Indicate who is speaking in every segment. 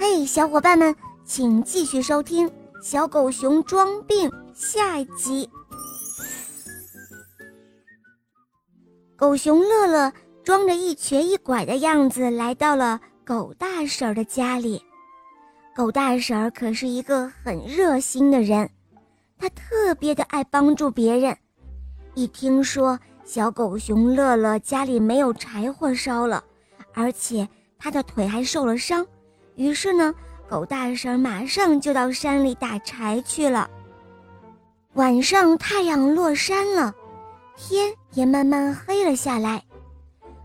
Speaker 1: 嘿，小伙伴们，请继续收听《小狗熊装病》下一集。狗熊乐乐装着一瘸一拐的样子来到了狗大婶的家里。狗大婶可是一个很热心的人，她特别的爱帮助别人。一听说小狗熊乐乐家里没有柴火烧了，而且他的腿还受了伤。于是呢，狗大婶马上就到山里打柴去了。晚上太阳落山了，天也慢慢黑了下来。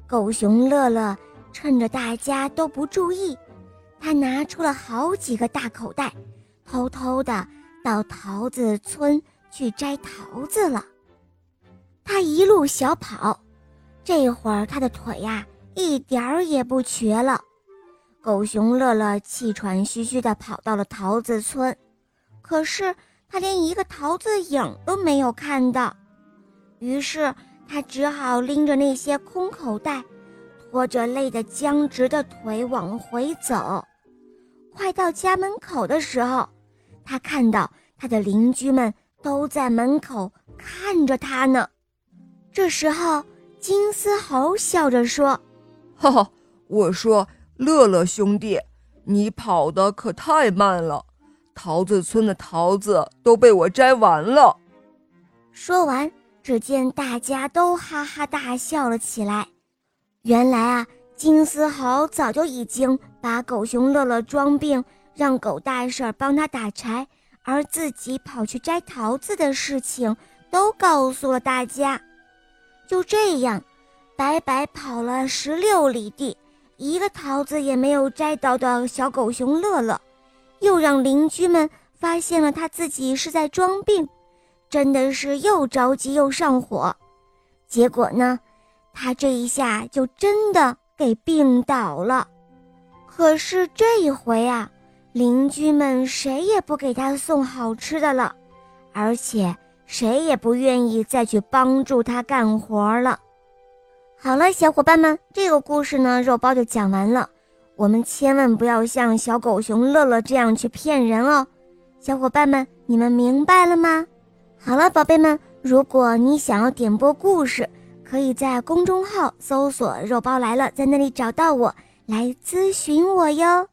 Speaker 1: 狗熊乐乐趁着大家都不注意，他拿出了好几个大口袋，偷偷的到桃子村去摘桃子了。他一路小跑，这会儿他的腿呀一点儿也不瘸了。狗熊乐乐气喘吁吁地跑到了桃子村，可是他连一个桃子影都没有看到。于是他只好拎着那些空口袋，拖着累得僵直的腿往回走。快到家门口的时候，他看到他的邻居们都在门口看着他呢。这时候，金丝猴笑着说：“
Speaker 2: 哈哈，我说。”乐乐兄弟，你跑得可太慢了，桃子村的桃子都被我摘完了。
Speaker 1: 说完，只见大家都哈哈大笑了起来。原来啊，金丝猴早就已经把狗熊乐乐装病，让狗大婶帮他打柴，而自己跑去摘桃子的事情都告诉了大家。就这样，白白跑了十六里地。一个桃子也没有摘到的小狗熊乐乐，又让邻居们发现了他自己是在装病，真的是又着急又上火。结果呢，他这一下就真的给病倒了。可是这一回啊，邻居们谁也不给他送好吃的了，而且谁也不愿意再去帮助他干活了。好了，小伙伴们，这个故事呢，肉包就讲完了。我们千万不要像小狗熊乐乐这样去骗人哦。小伙伴们，你们明白了吗？好了，宝贝们，如果你想要点播故事，可以在公众号搜索“肉包来了”，在那里找到我来咨询我哟。